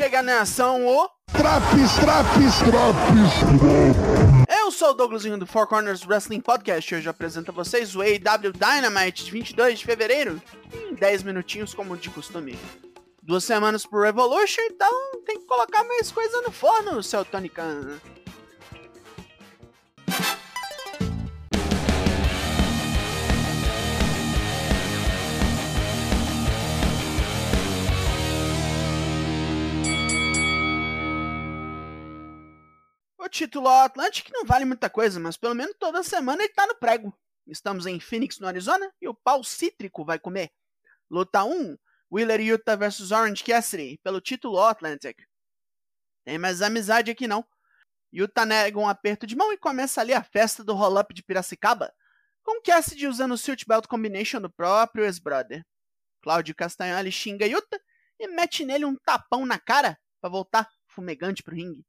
chega na ação o. Traps, traps, traps. Eu sou o Douglasinho do Four Corners Wrestling Podcast e hoje eu apresento a vocês o AW Dynamite de 22 de fevereiro, em 10 minutinhos, como de costume. Duas semanas pro Revolution, então tem que colocar mais coisa no forno, seu Tony Khan. Título Atlantic não vale muita coisa, mas pelo menos toda semana ele tá no prego. Estamos em Phoenix, no Arizona, e o pau cítrico vai comer. Luta 1, Wheeler Utah vs Orange Cassidy, pelo título Atlantic. Tem mais amizade aqui não. Utah nega um aperto de mão e começa ali a festa do roll-up de Piracicaba, com Cassidy usando o Silt Belt Combination do próprio ex-brother. Cláudio Castagnoli xinga Utah e mete nele um tapão na cara para voltar fumegante pro ringue.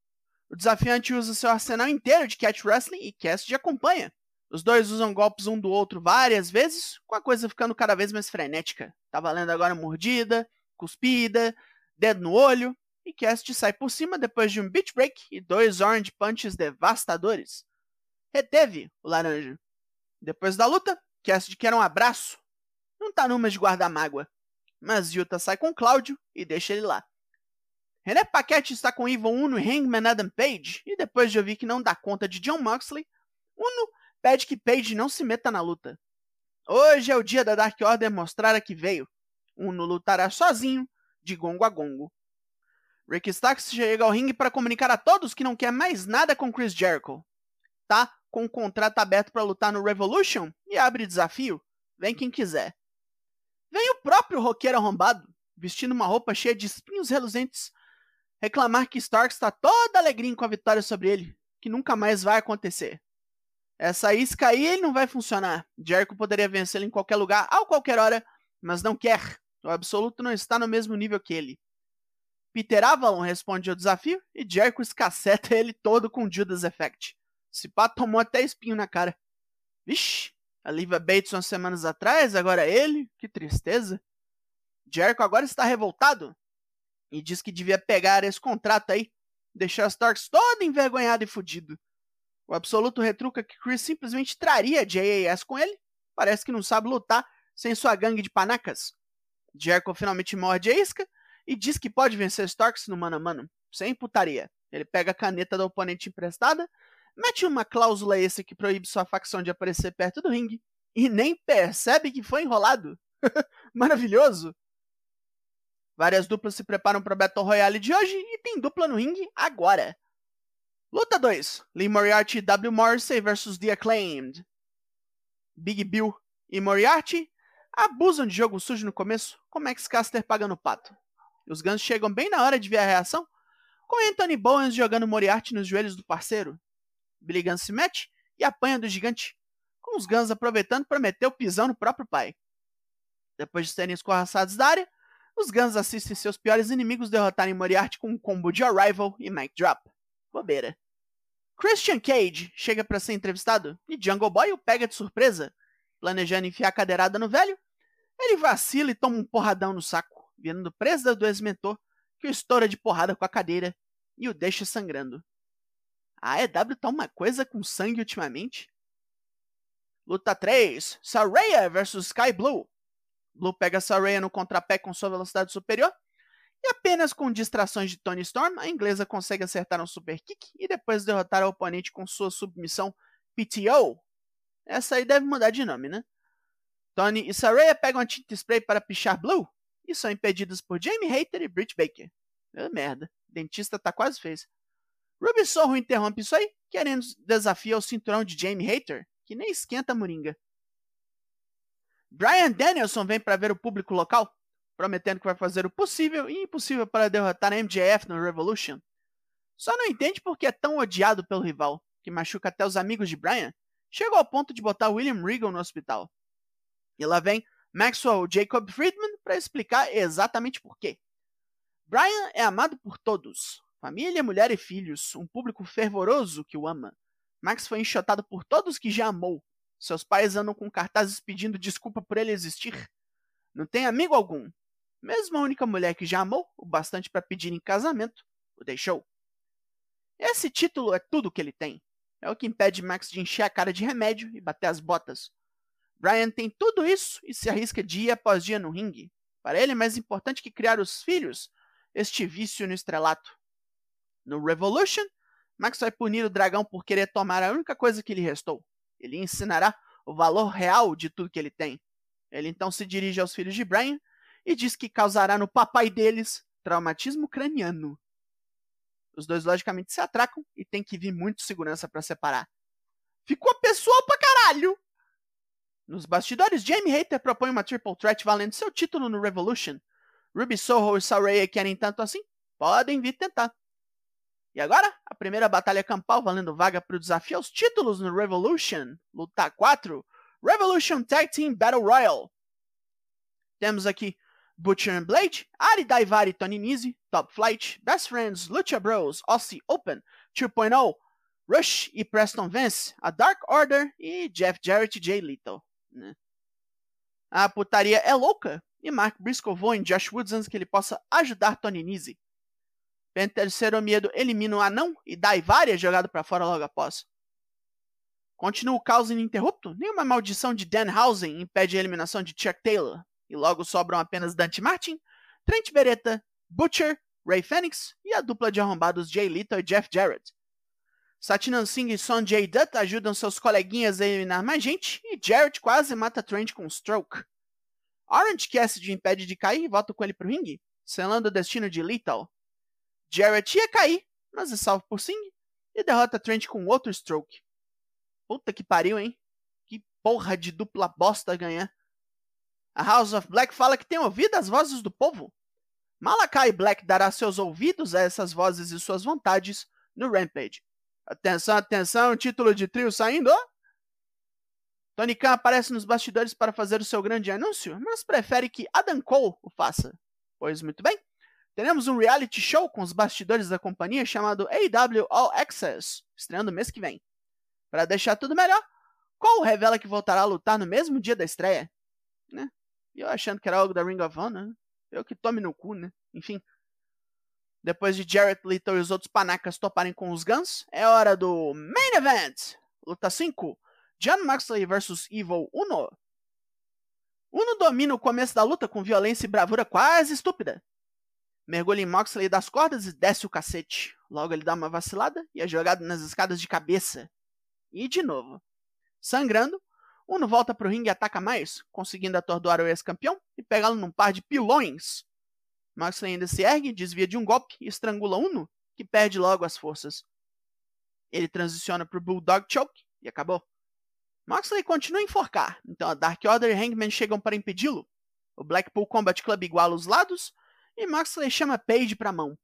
O desafiante usa seu arsenal inteiro de catch wrestling e Cassidy acompanha. Os dois usam golpes um do outro várias vezes, com a coisa ficando cada vez mais frenética. Tá valendo agora mordida, cuspida, dedo no olho, e Cassidy sai por cima depois de um beach break e dois orange punches devastadores. Reteve o laranja. Depois da luta, Cassidy quer um abraço. Não tá numa de guardar mágoa, mas Yuta sai com Cláudio e deixa ele lá. René Paquette está com Evil Uno e Hangman Adam Page, e depois de ouvir que não dá conta de John Moxley, Uno pede que Page não se meta na luta. Hoje é o dia da Dark Order mostrar a que veio. Uno lutará sozinho, de gongo a gongo. Rick Starks chega ao ringue para comunicar a todos que não quer mais nada com Chris Jericho. Tá com o contrato aberto para lutar no Revolution e abre desafio. Vem quem quiser. Vem o próprio roqueiro arrombado, vestindo uma roupa cheia de espinhos reluzentes, reclamar que Starks está todo alegrinho com a vitória sobre ele, que nunca mais vai acontecer. Essa isca aí não vai funcionar. Jericho poderia vencê-lo em qualquer lugar, a qualquer hora, mas não quer. O absoluto não está no mesmo nível que ele. Peter Avalon responde ao desafio e Jericho escaceta ele todo com Judas Effect. Esse pá tomou até espinho na cara. Vixe, a Liva Bates umas semanas atrás, agora ele? Que tristeza. Jericho agora está revoltado e diz que devia pegar esse contrato aí, deixar Starks todo envergonhado e fudido. O Absoluto retruca que Chris simplesmente traria JAS com ele. Parece que não sabe lutar sem sua gangue de panacas. Jericho finalmente morde a isca e diz que pode vencer Starks no mano a mano, sem putaria. Ele pega a caneta da oponente emprestada, mete uma cláusula esse que proíbe sua facção de aparecer perto do ringue e nem percebe que foi enrolado. Maravilhoso! Várias duplas se preparam para Battle Royale de hoje e tem dupla no ringue agora. Luta 2: Lee Moriarty e W. Morrissey vs The Acclaimed. Big Bill e Moriarty abusam de jogo sujo no começo, com Max Caster pagando pato. Os Guns chegam bem na hora de ver a reação, com Anthony Bowens jogando Moriarty nos joelhos do parceiro. Billy Gunn se mete e apanha do gigante, com os Guns aproveitando para meter o pisão no próprio pai. Depois de serem escorraçados da área, os Guns assistem seus piores inimigos derrotarem Moriarty com um combo de Arrival e Mic Drop. Bobeira. Christian Cage chega para ser entrevistado e Jungle Boy o pega de surpresa. Planejando enfiar a cadeirada no velho, ele vacila e toma um porradão no saco, virando presa do ex-mentor, que o estoura de porrada com a cadeira e o deixa sangrando. A AEW tá uma coisa com sangue ultimamente. Luta 3: Saraya vs Sky Blue. Blue pega Saraya no contrapé com sua velocidade superior e apenas com distrações de Tony Storm, a inglesa consegue acertar um super kick e depois derrotar o oponente com sua submissão PTO. Essa aí deve mudar de nome, né? Tony e Saraya pegam a tinta spray para pichar Blue e são impedidos por Jamie Hater e Britt Baker. Merda, o dentista tá quase fez. Ruby Sorro interrompe isso aí, querendo desafiar o cinturão de Jamie Hater, que nem esquenta a moringa. Brian Danielson vem para ver o público local, prometendo que vai fazer o possível e impossível para derrotar MJF no Revolution. Só não entende porque é tão odiado pelo rival, que machuca até os amigos de Brian, chegou ao ponto de botar William Regal no hospital. E lá vem Maxwell Jacob Friedman para explicar exatamente por quê. Brian é amado por todos, família, mulher e filhos, um público fervoroso que o ama. Max foi enxotado por todos que já amou, seus pais andam com cartazes pedindo desculpa por ele existir. Não tem amigo algum. mesmo a única mulher que já amou o bastante para pedir em casamento, o deixou. Esse título é tudo o que ele tem. É o que impede Max de encher a cara de remédio e bater as botas. Brian tem tudo isso e se arrisca dia após dia no ringue. Para ele é mais importante que criar os filhos, este vício no estrelato. No Revolution, Max vai punir o dragão por querer tomar a única coisa que lhe restou. Ele ensinará o valor real de tudo que ele tem. Ele então se dirige aos filhos de Brian e diz que causará no papai deles traumatismo craniano. Os dois logicamente se atracam e tem que vir muito segurança para separar. Ficou pessoal pra caralho! Nos bastidores, Jamie Hater propõe uma triple threat valendo seu título no Revolution. Ruby Soho e Saraya querem tanto assim? Podem vir tentar. E agora, a primeira batalha campal valendo vaga para o desafio aos títulos no Revolution. Luta 4, Revolution Tag Team Battle Royale. Temos aqui Butcher and Blade, Ari Daivari Tony Nese, Top Flight, Best Friends, Lucha Bros, Aussie Open, 2.0, Rush e Preston Vance, a Dark Order e Jeff Jarrett e Jay Little. Né? A putaria é louca e Mark Briscoe voa em Josh Woods antes que ele possa ajudar Tony Nese. Panther Miedo elimina o anão e Daivari é jogado para fora logo após. Continua o caos ininterrupto, nenhuma maldição de Danhausen impede a eliminação de Chuck Taylor, e logo sobram apenas Dante Martin, Trent Beretta, Butcher, Ray Phoenix e a dupla de arrombados Jay Little e Jeff Jarrett. Satnam Singh e Sonjay Dutt ajudam seus coleguinhas a eliminar mais gente e Jarrett quase mata Trent com um stroke. Orange Cassidy impede de cair e volta com ele pro ringue, selando o destino de Lethal. Jarrett ia cair, mas é salvo por Singh e derrota Trent com outro stroke. Puta que pariu, hein? Que porra de dupla bosta ganhar. A House of Black fala que tem ouvido as vozes do povo. Malakai Black dará seus ouvidos a essas vozes e suas vontades no Rampage. Atenção, atenção, título de trio saindo. Tony Khan aparece nos bastidores para fazer o seu grande anúncio, mas prefere que Adam Cole o faça. Pois muito bem, teremos um reality show com os bastidores da companhia chamado AW All Access, estreando mês que vem. Para deixar tudo melhor, Cole revela que voltará a lutar no mesmo dia da estreia. Né? E eu achando que era algo da Ring of Honor, né? Eu que tome no cu, né? Enfim. Depois de Jarrett Little e os outros panacas toparem com os Guns, é hora do Main Event! Luta 5. John Moxley vs Evil Uno. Uno domina o começo da luta com violência e bravura quase estúpida. Mergulha em Moxley das cordas e desce o cacete. Logo ele dá uma vacilada e é jogado nas escadas de cabeça. E de novo. Sangrando, Uno volta pro ringue e ataca mais, conseguindo atordoar o ex-campeão e pegá-lo num par de pilões. Moxley ainda se ergue, desvia de um golpe e estrangula Uno, que perde logo as forças. Ele transiciona pro Bulldog Choke e acabou. Moxley continua a enforcar, então a Dark Order e Hangman chegam para impedi-lo. O Blackpool Combat Club iguala os lados e Moxley chama Page para a mão.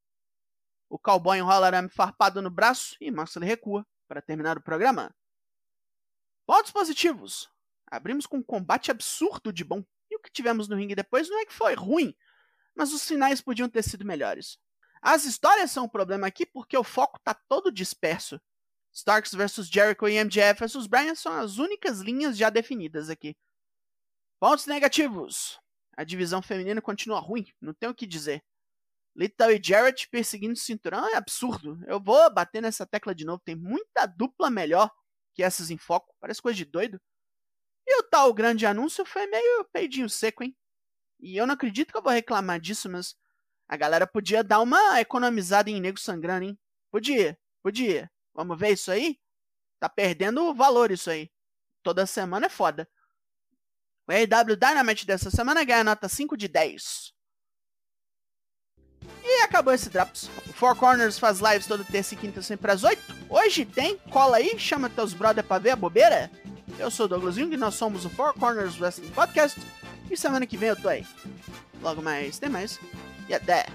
O cowboy enrola arame farpado no braço e Moxley recua para terminar o programa. Pontos positivos. Abrimos com um combate absurdo de bom. E o que tivemos no ringue depois não é que foi ruim, mas os finais podiam ter sido melhores. As histórias são um problema aqui porque o foco tá todo disperso. Starks vs Jericho e MJF vs Bryan são as únicas linhas já definidas aqui. Pontos negativos. A divisão feminina continua ruim, não tenho o que dizer. Little e Jarrett perseguindo o cinturão é absurdo. Eu vou bater nessa tecla de novo. Tem muita dupla melhor que essas em foco. Parece coisa de doido. E o tal grande anúncio foi meio peidinho seco, hein? E eu não acredito que eu vou reclamar disso, mas a galera podia dar uma economizada em nego sangrando, hein? Podia, podia. Vamos ver isso aí? Tá perdendo valor isso aí. Toda semana é foda. O AEW Dynamite dessa semana ganha nota 5 de 10. E acabou esse Drops. O Four Corners faz lives toda terça e quinta sempre às 8. Hoje tem, cola aí, chama teus brother pra ver a bobeira. Eu sou o Douglas Jung e nós somos o Four Corners Wrestling Podcast. E semana que vem eu tô aí. Logo mais, tem mais. E até!